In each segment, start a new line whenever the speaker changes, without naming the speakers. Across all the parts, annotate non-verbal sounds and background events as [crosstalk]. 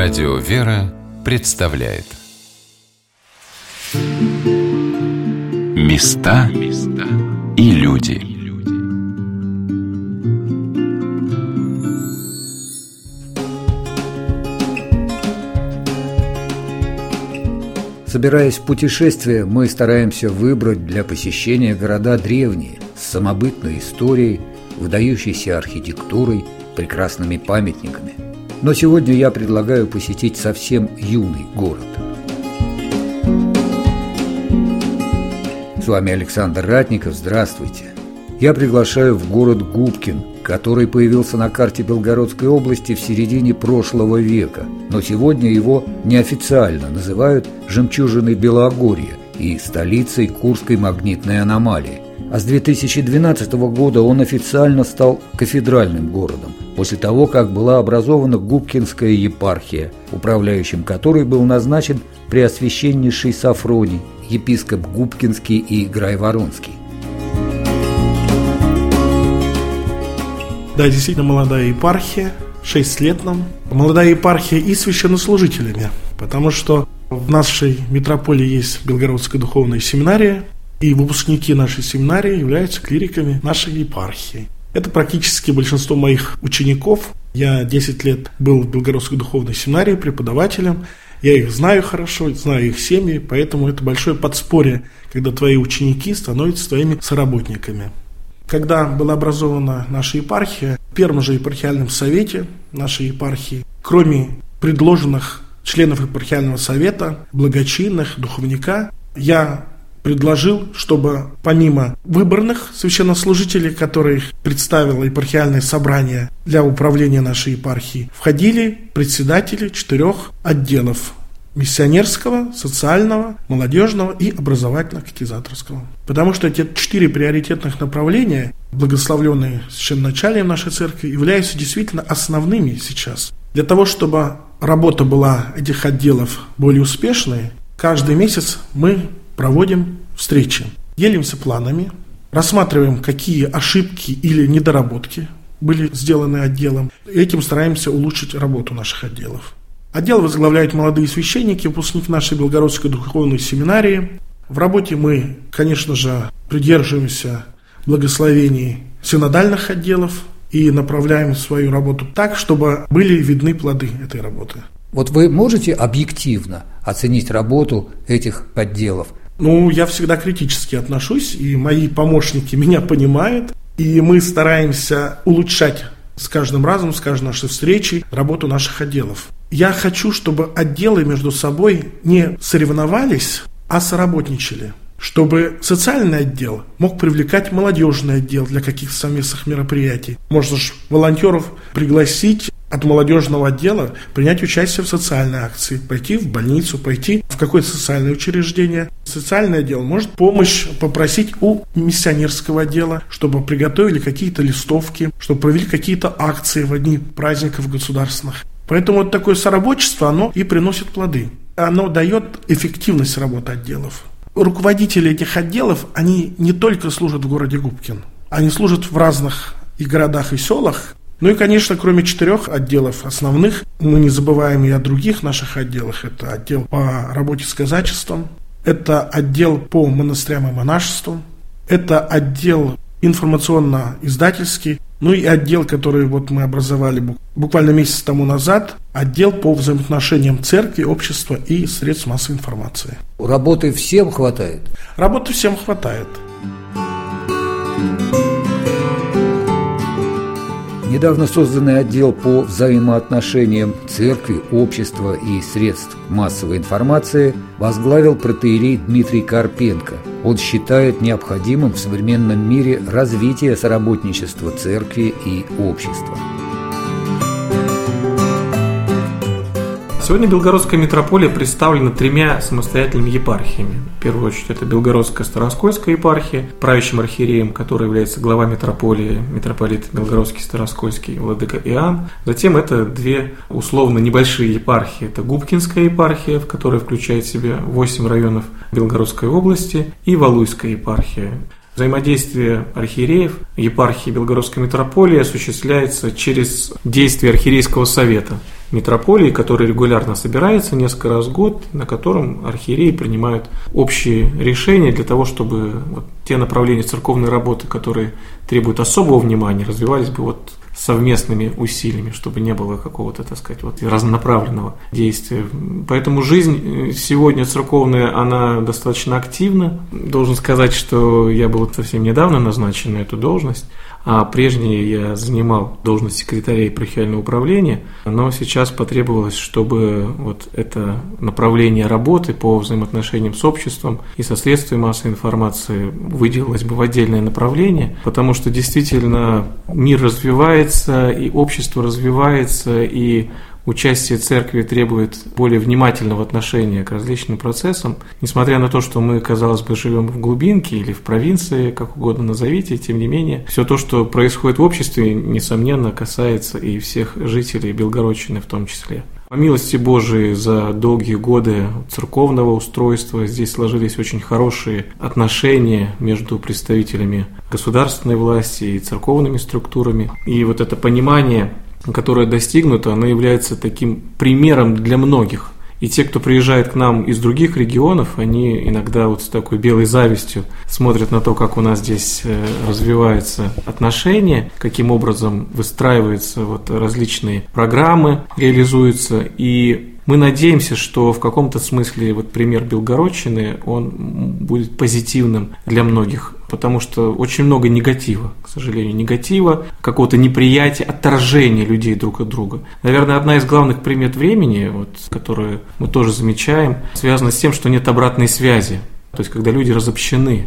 Радио «Вера» представляет. Места и люди.
Собираясь в путешествие, мы стараемся выбрать для посещения города древние, с самобытной историей, выдающейся архитектурой, прекрасными памятниками – но сегодня я предлагаю посетить совсем юный город. С вами Александр Ратников, здравствуйте. Я приглашаю в город Губкин, который появился на карте Белгородской области в середине прошлого века, но сегодня его неофициально называют «жемчужиной Белогорья» и столицей Курской магнитной аномалии. А с 2012 года он официально стал кафедральным городом, после того, как была образована Губкинская епархия, управляющим которой был назначен Преосвященнейший Сафроний, епископ Губкинский и Грайворонский.
Да, действительно молодая епархия, 6 лет нам. Молодая епархия и священнослужителями, потому что в нашей метрополии есть Белгородская духовная семинария, и выпускники нашей семинарии являются клириками нашей епархии. Это практически большинство моих учеников. Я 10 лет был в Белгородской духовной семинарии преподавателем. Я их знаю хорошо, знаю их семьи, поэтому это большое подспорье, когда твои ученики становятся твоими соработниками. Когда была образована наша епархия, в первом же епархиальном совете нашей епархии, кроме предложенных членов епархиального совета, благочинных, духовника, я предложил, чтобы помимо выборных священнослужителей, которых представило епархиальное собрание для управления нашей епархией, входили председатели четырех отделов миссионерского, социального, молодежного и образовательно-катизаторского. Потому что эти четыре приоритетных направления, благословленные священноначалием нашей церкви, являются действительно основными сейчас. Для того, чтобы работа была этих отделов более успешной, каждый месяц мы проводим встречи, делимся планами, рассматриваем, какие ошибки или недоработки были сделаны отделом. Этим стараемся улучшить работу наших отделов. Отдел возглавляют молодые священники, выпускники нашей Белгородской духовной семинарии. В работе мы, конечно же, придерживаемся благословений синодальных отделов и направляем свою работу так, чтобы были видны плоды этой работы.
Вот вы можете объективно оценить работу этих отделов?
Ну, я всегда критически отношусь, и мои помощники [laughs] меня понимают, и мы стараемся улучшать с каждым разом, с каждой нашей встречей работу наших отделов. Я хочу, чтобы отделы между собой не соревновались, а соработничали чтобы социальный отдел мог привлекать молодежный отдел для каких-то совместных мероприятий. Можно же волонтеров пригласить от молодежного отдела принять участие в социальной акции, пойти в больницу, пойти в какое-то социальное учреждение. Социальный отдел может помощь попросить у миссионерского отдела, чтобы приготовили какие-то листовки, чтобы провели какие-то акции в дни праздников государственных. Поэтому вот такое соработчество, оно и приносит плоды. Оно дает эффективность работы отделов. Руководители этих отделов, они не только служат в городе Губкин, они служат в разных и городах, и селах, ну и, конечно, кроме четырех отделов основных, мы не забываем и о других наших отделах. Это отдел по работе с казачеством, это отдел по монастырям и монашеству, это отдел информационно-издательский, ну и отдел, который вот мы образовали буквально месяц тому назад, отдел по взаимоотношениям церкви, общества и средств массовой информации.
Работы всем хватает?
Работы всем хватает.
Недавно созданный отдел по взаимоотношениям церкви, общества и средств массовой информации возглавил протеерей Дмитрий Карпенко. Он считает необходимым в современном мире развитие соработничества церкви и общества.
Сегодня Белгородская митрополия представлена тремя самостоятельными епархиями. В первую очередь это Белгородская Староскольская епархия, правящим архиереем, который является глава митрополии, митрополит Белгородский Староскольский, владыка Иоанн. Затем это две условно небольшие епархии. Это Губкинская епархия, в которой включает в себя 8 районов Белгородской области, и Валуйская епархия. Взаимодействие архиереев, епархии Белгородской митрополии осуществляется через действие архиерейского совета. Митрополии, который регулярно собирается несколько раз в год, на котором архиереи принимают общие решения для того, чтобы вот те направления церковной работы, которые требуют особого внимания, развивались бы вот совместными усилиями, чтобы не было какого-то, так сказать, вот разнонаправленного действия. Поэтому жизнь сегодня церковная, она достаточно активна. Должен сказать, что я был совсем недавно назначен на эту должность. А прежнее я занимал должность секретаря епархиального управления, но сейчас потребовалось, чтобы вот это направление работы по взаимоотношениям с обществом и со средствами массовой информации выделилось бы в отдельное направление, потому что действительно мир развивается, и общество развивается, и участие церкви требует более внимательного отношения к различным процессам. Несмотря на то, что мы, казалось бы, живем в глубинке или в провинции, как угодно назовите, тем не менее, все то, что происходит в обществе, несомненно, касается и всех жителей Белгородчины в том числе. По милости Божией за долгие годы церковного устройства здесь сложились очень хорошие отношения между представителями государственной власти и церковными структурами. И вот это понимание которая достигнута, она является таким примером для многих. И те, кто приезжает к нам из других регионов, они иногда вот с такой белой завистью смотрят на то, как у нас здесь э, развиваются отношения, каким образом выстраиваются вот различные программы, реализуются. И мы надеемся, что в каком-то смысле вот пример Белгородчины, он будет позитивным для многих, потому что очень много негатива, к сожалению, негатива, какого-то неприятия, отторжения людей друг от друга. Наверное, одна из главных примет времени, вот, которую мы тоже замечаем, связана с тем, что нет обратной связи. То есть, когда люди разобщены,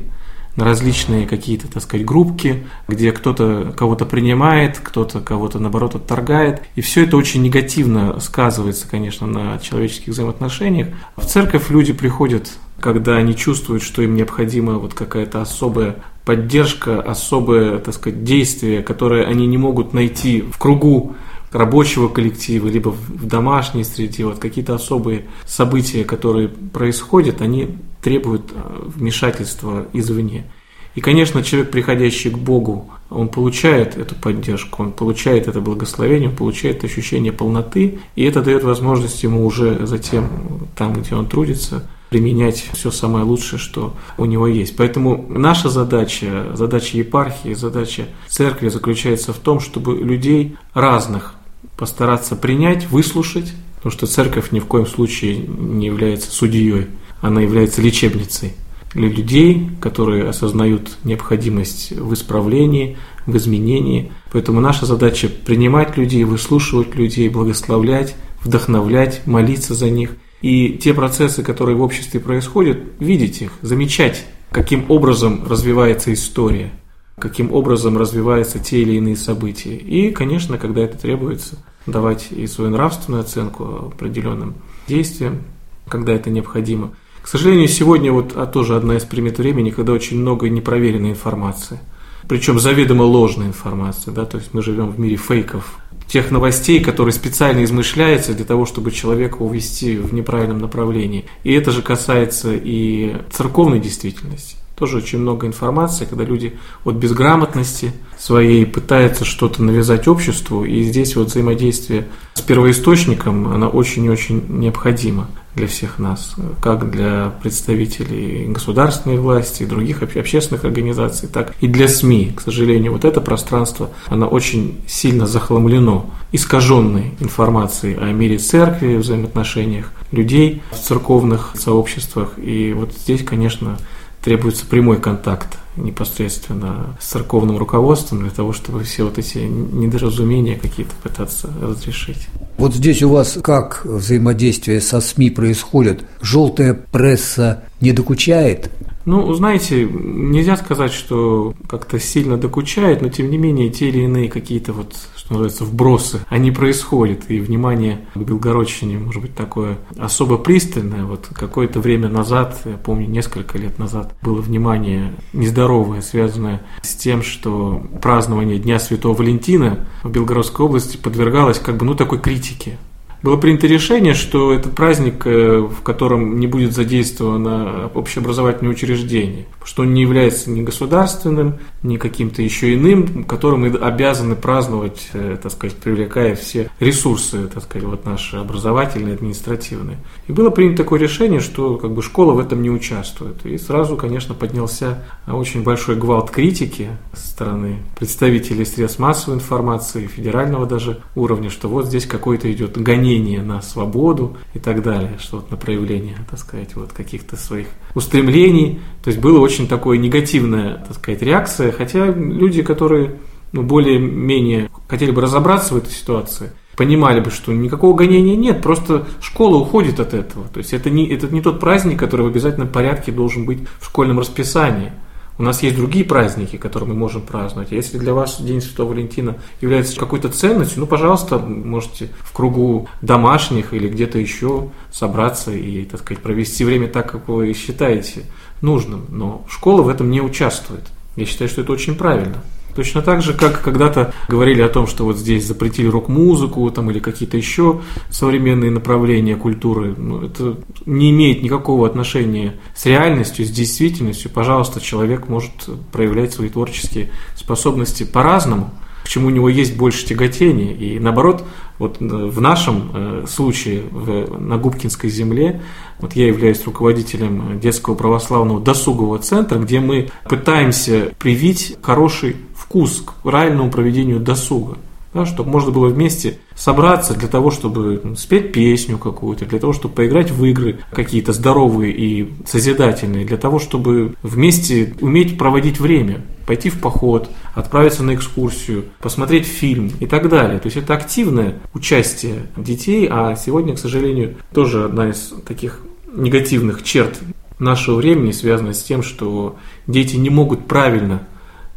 на различные какие-то, так сказать, группки, где кто-то кого-то принимает, кто-то кого-то, наоборот, отторгает. И все это очень негативно сказывается, конечно, на человеческих взаимоотношениях. В церковь люди приходят, когда они чувствуют, что им необходима вот какая-то особая поддержка, особое, так сказать, действие, которое они не могут найти в кругу рабочего коллектива, либо в домашней среде, вот какие-то особые события, которые происходят, они требуют э, вмешательства извне. И, конечно, человек, приходящий к Богу, он получает эту поддержку, он получает это благословение, он получает ощущение полноты, и это дает возможность ему уже затем, там, где он трудится, применять все самое лучшее, что у него есть. Поэтому наша задача, задача епархии, задача церкви заключается в том, чтобы людей разных постараться принять, выслушать, потому что церковь ни в коем случае не является судьей, она является лечебницей для людей, которые осознают необходимость в исправлении, в изменении. Поэтому наша задача принимать людей, выслушивать людей, благословлять, вдохновлять, молиться за них. И те процессы, которые в обществе происходят, видеть их, замечать, каким образом развивается история, каким образом развиваются те или иные события. И, конечно, когда это требуется, давать и свою нравственную оценку определенным действиям, когда это необходимо. К сожалению, сегодня вот а тоже одна из примет времени, когда очень много непроверенной информации. Причем заведомо ложной информации, да, то есть мы живем в мире фейков, тех новостей, которые специально измышляются для того, чтобы человека увести в неправильном направлении. И это же касается и церковной действительности. Тоже очень много информации, когда люди от безграмотности своей пытаются что-то навязать обществу, и здесь вот взаимодействие с первоисточником, оно очень и очень необходимо для всех нас, как для представителей государственной власти и других общественных организаций, так и для СМИ. К сожалению, вот это пространство, оно очень сильно захламлено искаженной информацией о мире церкви, взаимоотношениях людей в церковных сообществах. И вот здесь, конечно, требуется прямой контакт непосредственно с церковным руководством для того, чтобы все вот эти недоразумения какие-то пытаться разрешить.
Вот здесь у вас как взаимодействие со СМИ происходит? Желтая пресса не докучает?
Ну, знаете, нельзя сказать, что как-то сильно докучает, но тем не менее те или иные какие-то вот называется, вбросы, они происходят, и внимание к Белгородчине может быть такое особо пристальное. Вот какое-то время назад, я помню, несколько лет назад, было внимание нездоровое, связанное с тем, что празднование Дня Святого Валентина в Белгородской области подвергалось как бы, ну, такой критике было принято решение, что этот праздник, э, в котором не будет задействовано общеобразовательное учреждение, что он не является ни государственным, ни каким-то еще иным, которым мы обязаны праздновать, э, так сказать, привлекая все ресурсы, так сказать, вот наши образовательные, административные. И было принято такое решение, что как бы школа в этом не участвует. И сразу, конечно, поднялся очень большой гвалт критики со стороны представителей средств массовой информации, федерального даже уровня, что вот здесь какое-то идет гонение на свободу и так далее, что вот на проявление, так сказать, вот каких-то своих устремлений. То есть было очень такое негативная, так сказать, реакция, хотя люди, которые ну, более-менее хотели бы разобраться в этой ситуации, понимали бы, что никакого гонения нет, просто школа уходит от этого. То есть это не, это не тот праздник, который в обязательном порядке должен быть в школьном расписании. У нас есть другие праздники, которые мы можем праздновать. Если для вас День Святого Валентина является какой-то ценностью, ну, пожалуйста, можете в кругу домашних или где-то еще собраться и, так сказать, провести время так, как вы считаете нужным. Но школа в этом не участвует. Я считаю, что это очень правильно. Точно так же, как когда-то говорили о том, что вот здесь запретили рок-музыку там, или какие-то еще современные направления культуры, ну, это не имеет никакого отношения с реальностью, с действительностью. Пожалуйста, человек может проявлять свои творческие способности по-разному к чему у него есть больше тяготения. И наоборот, вот в нашем э, случае в, на Губкинской земле, вот я являюсь руководителем детского православного досугового центра, где мы пытаемся привить хороший вкус к правильному проведению досуга. Да, чтобы можно было вместе собраться для того, чтобы ну, спеть песню какую-то, для того, чтобы поиграть в игры какие-то здоровые и созидательные, для того, чтобы вместе уметь проводить время, пойти в поход, отправиться на экскурсию, посмотреть фильм и так далее. То есть это активное участие детей, а сегодня, к сожалению, тоже одна из таких негативных черт нашего времени связана с тем, что дети не могут правильно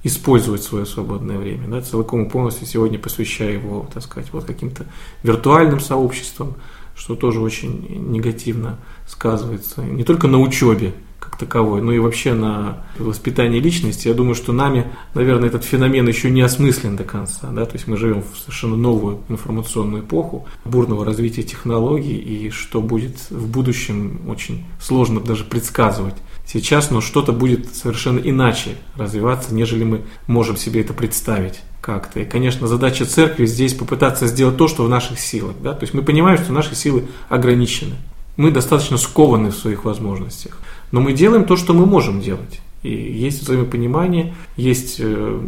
использовать свое свободное время, да, целиком и полностью сегодня посвящая его, так сказать, вот каким-то виртуальным сообществам, что тоже очень негативно сказывается не только на учебе, таковой, но и вообще на воспитании личности. Я думаю, что нами, наверное, этот феномен еще не осмыслен до конца. Да? То есть мы живем в совершенно новую информационную эпоху бурного развития технологий, и что будет в будущем очень сложно даже предсказывать сейчас, но что-то будет совершенно иначе развиваться, нежели мы можем себе это представить как-то. И, конечно, задача церкви здесь попытаться сделать то, что в наших силах. Да? То есть мы понимаем, что наши силы ограничены. Мы достаточно скованы в своих возможностях. Но мы делаем то, что мы можем делать. И есть взаимопонимание, есть э,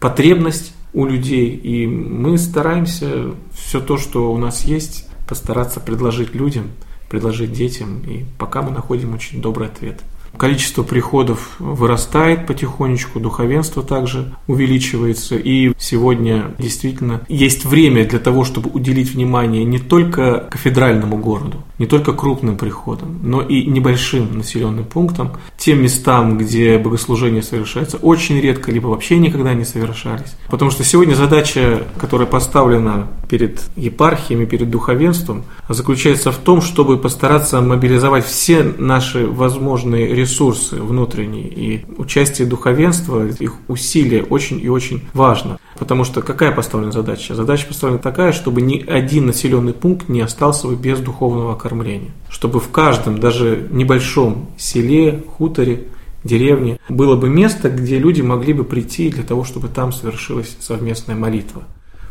потребность у людей, и мы стараемся все то, что у нас есть, постараться предложить людям, предложить детям, и пока мы находим очень добрый ответ. Количество приходов вырастает потихонечку, духовенство также увеличивается. И сегодня действительно есть время для того, чтобы уделить внимание не только кафедральному городу, не только крупным приходам, но и небольшим населенным пунктам, тем местам, где богослужения совершаются очень редко, либо вообще никогда не совершались. Потому что сегодня задача, которая поставлена перед епархиями, перед духовенством, заключается в том, чтобы постараться мобилизовать все наши возможные ресурсы ресурсы внутренние, и участие духовенства, их усилия очень и очень важно. Потому что какая поставлена задача? Задача поставлена такая, чтобы ни один населенный пункт не остался без духовного кормления. Чтобы в каждом, даже небольшом селе, хуторе, деревне было бы место, где люди могли бы прийти для того, чтобы там совершилась совместная молитва.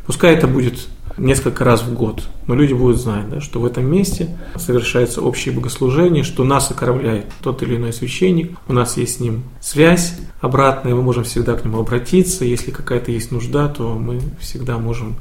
Пускай это будет несколько раз в год. Но люди будут знать, да, что в этом месте совершается общее богослужение, что нас окормляет тот или иной священник, у нас есть с ним связь обратная, мы можем всегда к нему обратиться, если какая-то есть нужда, то мы всегда можем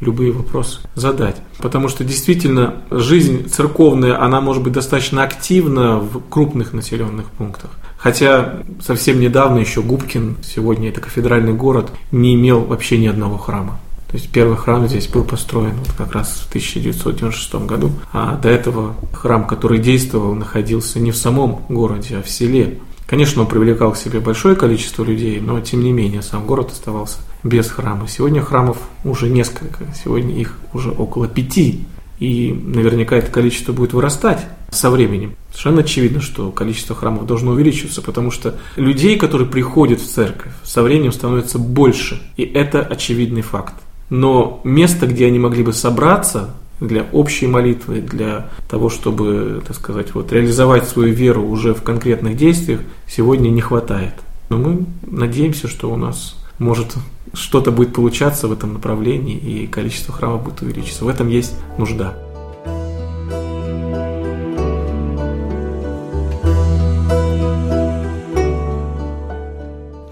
любые вопросы задать. Потому что действительно жизнь церковная, она может быть достаточно активна в крупных населенных пунктах. Хотя совсем недавно еще Губкин, сегодня это кафедральный город, не имел вообще ни одного храма. То есть первый храм здесь был построен вот как раз в 1996 году, а до этого храм, который действовал, находился не в самом городе, а в селе. Конечно, он привлекал к себе большое количество людей, но тем не менее сам город оставался без храма. Сегодня храмов уже несколько, сегодня их уже около пяти. И наверняка это количество будет вырастать со временем. Совершенно очевидно, что количество храмов должно увеличиваться, потому что людей, которые приходят в церковь, со временем становится больше. И это очевидный факт. Но место, где они могли бы собраться для общей молитвы, для того, чтобы, так сказать, вот, реализовать свою веру уже в конкретных действиях, сегодня не хватает. Но мы надеемся, что у нас может что-то будет получаться в этом направлении, и количество храмов будет увеличиться. В этом есть нужда.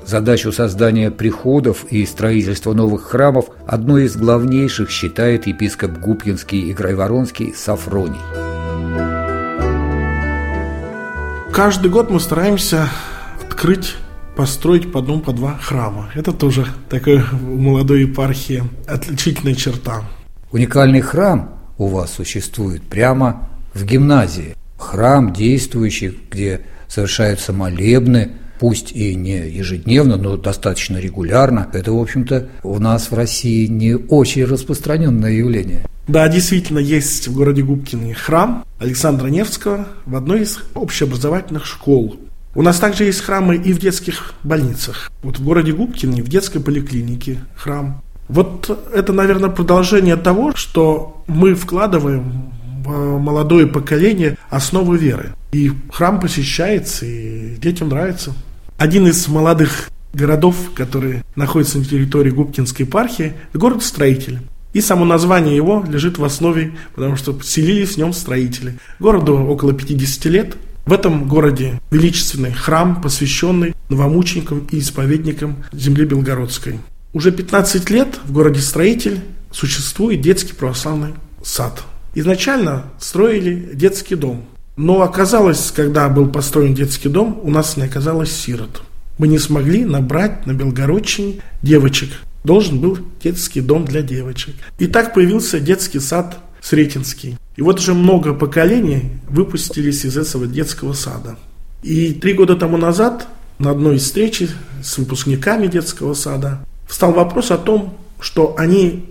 Задачу создания приходов и строительства новых храмов одной из главнейших считает епископ Губкинский и Грайворонский Сафроний.
Каждый год мы стараемся открыть построить по одному, по два храма. Это тоже такая у молодой епархии отличительная черта.
Уникальный храм у вас существует прямо в гимназии. Храм действующий, где совершаются молебны, пусть и не ежедневно, но достаточно регулярно. Это, в общем-то, у нас в России не очень распространенное явление.
Да, действительно, есть в городе Губкине храм Александра Невского в одной из общеобразовательных школ. У нас также есть храмы и в детских больницах. Вот в городе Губкине, в детской поликлинике храм. Вот это, наверное, продолжение того, что мы вкладываем молодое поколение основы веры. И храм посещается, и детям нравится. Один из молодых городов, который находится на территории Губкинской епархии, город Строитель. И само название его лежит в основе, потому что селились в нем строители. Городу около 50 лет, в этом городе величественный храм, посвященный новомученикам и исповедникам земли Белгородской. Уже 15 лет в городе Строитель существует детский православный сад. Изначально строили детский дом. Но оказалось, когда был построен детский дом, у нас не оказалось сирот. Мы не смогли набрать на Белгородчине девочек. Должен был детский дом для девочек. И так появился детский сад Сретенский. И вот уже много поколений выпустились из этого детского сада. И три года тому назад на одной из встреч с выпускниками детского сада встал вопрос о том, что они,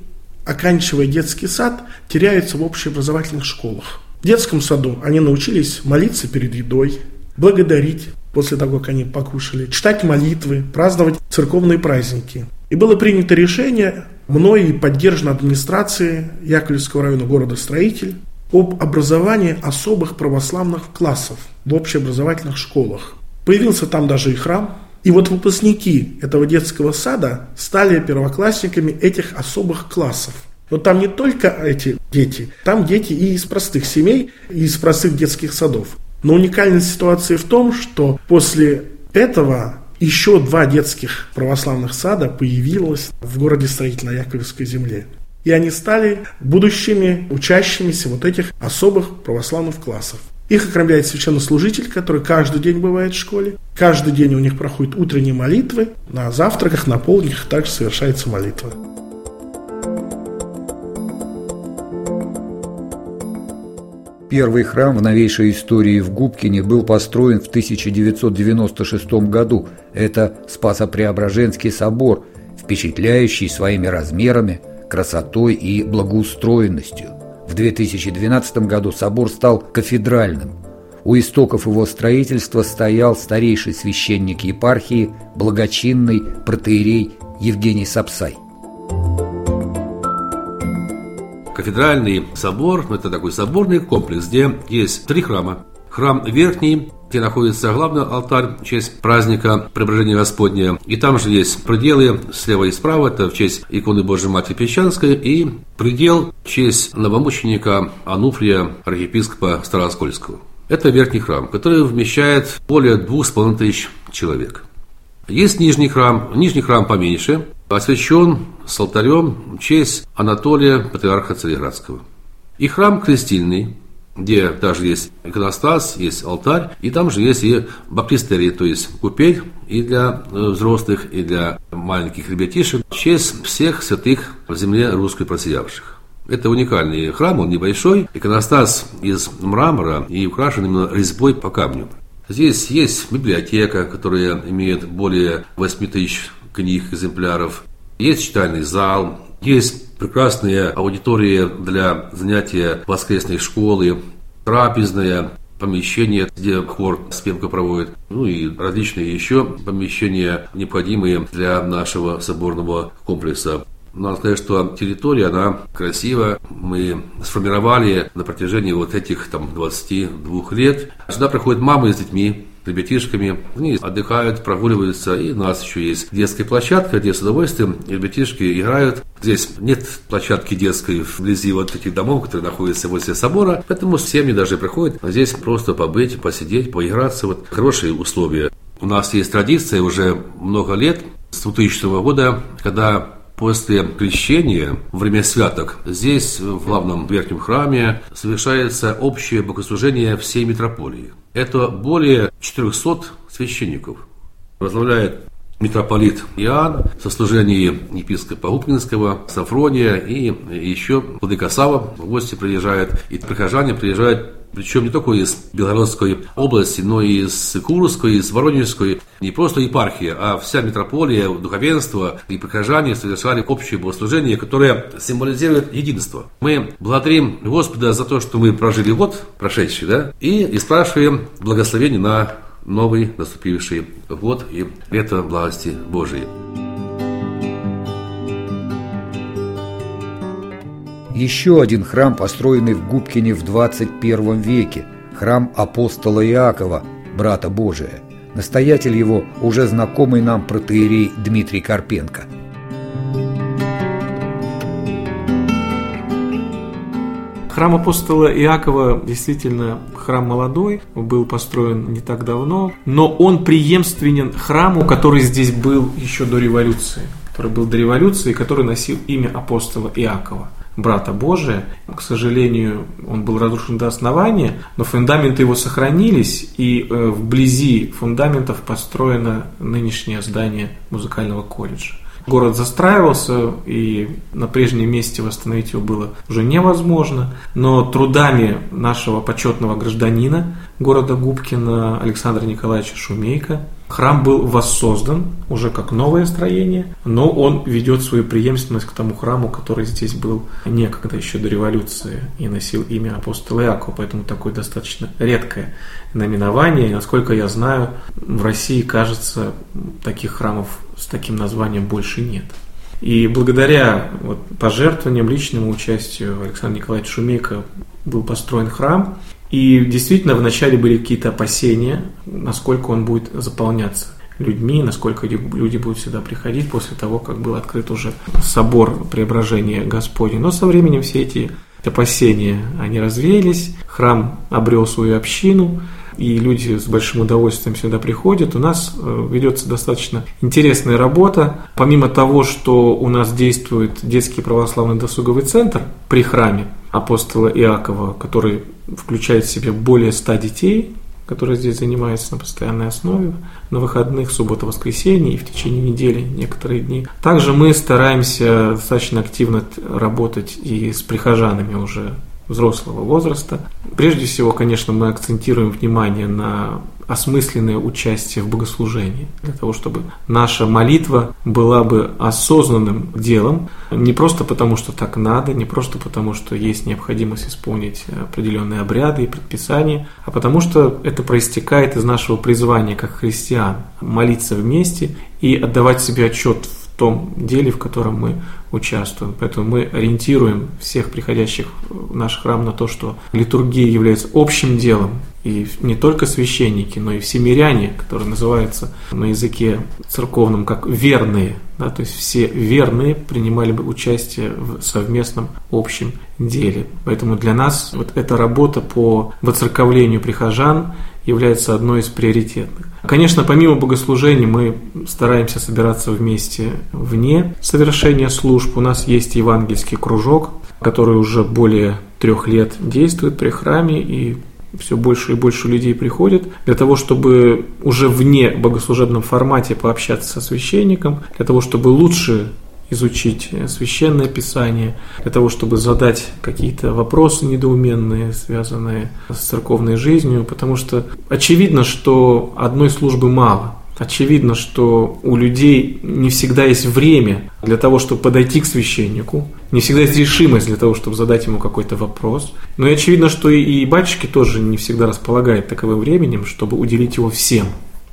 оканчивая детский сад, теряются в общеобразовательных школах. В детском саду они научились молиться перед едой, благодарить после того, как они покушали, читать молитвы, праздновать церковные праздники. И было принято решение мной и поддержано администрацией Яковлевского района города Строитель об образовании особых православных классов в общеобразовательных школах. Появился там даже и храм. И вот выпускники этого детского сада стали первоклассниками этих особых классов. Но там не только эти дети, там дети и из простых семей, и из простых детских садов. Но уникальность ситуации в том, что после этого еще два детских православных сада появилось в городе Строитель на Яковлевской земле. И они стали будущими учащимися вот этих особых православных классов. Их окромляет священнослужитель, который каждый день бывает в школе. Каждый день у них проходят утренние молитвы. На завтраках, на полдниках также совершается молитва.
Первый храм в новейшей истории в Губкине был построен в 1996 году. Это Спасо-Преображенский собор, впечатляющий своими размерами, красотой и благоустроенностью. В 2012 году собор стал кафедральным. У истоков его строительства стоял старейший священник епархии, благочинный протеерей Евгений Сапсай.
Кафедральный собор – это такой соборный комплекс, где есть три храма. Храм верхний, где находится главный алтарь в честь праздника Преображения Господня. И там же есть пределы слева и справа, это в честь иконы Божьей Матери Песчанской, и предел в честь новомученика Ануфрия, архиепископа Старооскольского. Это верхний храм, который вмещает более двух с половиной тысяч человек. Есть нижний храм, нижний храм поменьше, освящен с алтарем в честь Анатолия, патриарха Цареградского. И храм крестильный, где даже есть иконостас, есть алтарь, и там же есть и баптистерий, то есть купель и для э, взрослых, и для маленьких ребятишек, в честь всех святых в земле русской просиявших. Это уникальный храм, он небольшой, иконостас из мрамора и украшен именно резьбой по камню. Здесь есть библиотека, которая имеет более 8 тысяч книг, экземпляров. Есть читальный зал, есть прекрасные аудитории для занятия воскресной школы, трапезное помещение, где хор спевка проводит, ну и различные еще помещения, необходимые для нашего соборного комплекса. Надо сказать, что территория, она красивая. Мы сформировали на протяжении вот этих там 22 лет. Сюда приходят мамы с детьми, ребятишками. Они отдыхают, прогуливаются, и у нас еще есть детская площадка, где с удовольствием ребятишки играют. Здесь нет площадки детской вблизи вот этих домов, которые находятся возле собора, поэтому семьи даже приходят здесь просто побыть, посидеть, поиграться. Вот хорошие условия. У нас есть традиция уже много лет, с 2000 года, когда После крещения, время святок, здесь, в главном верхнем храме, совершается общее богослужение всей митрополии. Это более 400 священников. Возглавляет митрополит Иоанн, со служением епископа Губкинского, Сафрония и еще Владыка Сава в гости приезжает, и прихожане приезжают причем не только из Белгородской области, но и из Курской, из Воронежской. Не просто епархия, а вся митрополия, духовенство и прихожане совершали общее богослужение, которое символизирует единство. Мы благодарим Господа за то, что мы прожили год прошедший, да, и, и спрашиваем благословение на новый наступивший год и лето власти Божией.
Еще один храм, построенный в Губкине в 21 веке, храм апостола Иакова, брата Божия. Настоятель его уже знакомый нам протеерей Дмитрий Карпенко.
Храм апостола Иакова действительно храм молодой, был построен не так давно, но он преемственен храму, который здесь был еще до революции, который был до революции, который носил имя апостола Иакова брата Божия. К сожалению, он был разрушен до основания, но фундаменты его сохранились, и э, вблизи фундаментов построено нынешнее здание музыкального колледжа. Город застраивался, и на прежнем месте восстановить его было уже невозможно. Но трудами нашего почетного гражданина города Губкина Александра Николаевича Шумейка Храм был воссоздан уже как новое строение, но он ведет свою преемственность к тому храму, который здесь был некогда еще до революции и носил имя апостола Иакова, поэтому такое достаточно редкое наименование. И, насколько я знаю, в России, кажется, таких храмов с таким названием больше нет. И благодаря вот, пожертвованиям, личному участию Александра Николаевича Шумейка был построен храм, и действительно, вначале были какие-то опасения, насколько он будет заполняться людьми, насколько люди будут сюда приходить после того, как был открыт уже собор преображения Господня. Но со временем все эти опасения, они развеялись, храм обрел свою общину, и люди с большим удовольствием сюда приходят. У нас э, ведется достаточно интересная работа. Помимо того, что у нас действует детский православный досуговый центр при храме апостола Иакова, который включает в себя более 100 детей, которые здесь занимаются на постоянной основе, на выходных, суббота, воскресенье и в течение недели некоторые дни. Также мы стараемся достаточно активно работать и с прихожанами уже взрослого возраста. Прежде всего, конечно, мы акцентируем внимание на осмысленное участие в богослужении, для того, чтобы наша молитва была бы осознанным делом, не просто потому, что так надо, не просто потому, что есть необходимость исполнить определенные обряды и предписания, а потому что это проистекает из нашего призвания как христиан молиться вместе и отдавать себе отчет в том деле, в котором мы участвуем. Поэтому мы ориентируем всех приходящих в наш храм на то, что литургия является общим делом, и не только священники, но и все миряне, которые называются на языке церковном как верные, да, то есть все верные принимали бы участие в совместном общем деле. Поэтому для нас вот эта работа по воцерковлению прихожан является одной из приоритетных. Конечно, помимо богослужений мы стараемся собираться вместе вне совершения служб. У нас есть евангельский кружок, который уже более трех лет действует при храме и все больше и больше людей приходит для того, чтобы уже вне богослужебном формате пообщаться со священником, для того, чтобы лучше изучить священное писание, для того, чтобы задать какие-то вопросы недоуменные, связанные с церковной жизнью, потому что очевидно, что одной службы мало. Очевидно, что у людей не всегда есть время для того, чтобы подойти к священнику, не всегда есть решимость для того, чтобы задать ему какой-то вопрос. Но и очевидно, что и батюшки тоже не всегда располагают таковым временем, чтобы уделить его всем.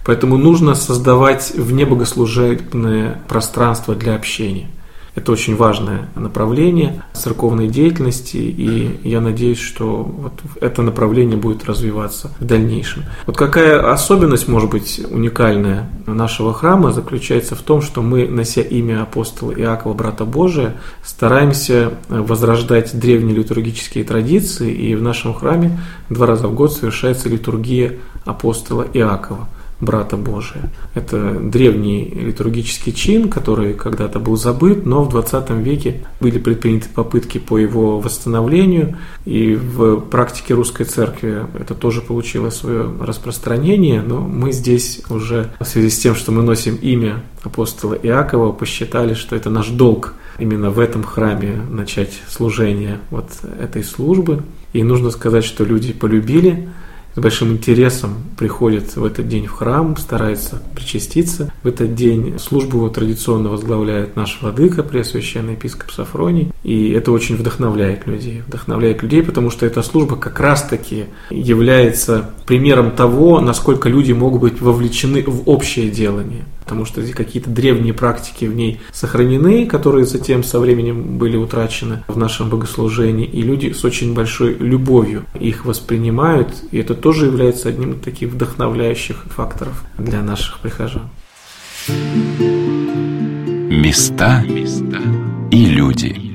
Поэтому нужно создавать внебогослужебное пространство для общения. Это очень важное направление церковной деятельности, и я надеюсь, что вот это направление будет развиваться в дальнейшем. Вот какая особенность может быть уникальная нашего храма заключается в том, что мы, нося имя апостола Иакова, брата Божия, стараемся возрождать древние литургические традиции, и в нашем храме два раза в год совершается литургия апостола Иакова – брата Божия. Это древний литургический чин, который когда-то был забыт, но в 20 веке были предприняты попытки по его восстановлению, и в практике русской церкви это тоже получило свое распространение, но мы здесь уже в связи с тем, что мы носим имя апостола Иакова, посчитали, что это наш долг именно в этом храме начать служение вот этой службы. И нужно сказать, что люди полюбили с большим интересом приходит в этот день в храм, старается причаститься. В этот день службу его традиционно возглавляет наш владыка, преосвященный епископ Сафроний. И это очень вдохновляет людей. Вдохновляет людей, потому что эта служба как раз-таки является примером того, насколько люди могут быть вовлечены в общее делание потому что какие-то древние практики в ней сохранены, которые затем со временем были утрачены в нашем богослужении, и люди с очень большой любовью их воспринимают, и это тоже является одним из таких вдохновляющих факторов для наших прихожан.
Места и люди.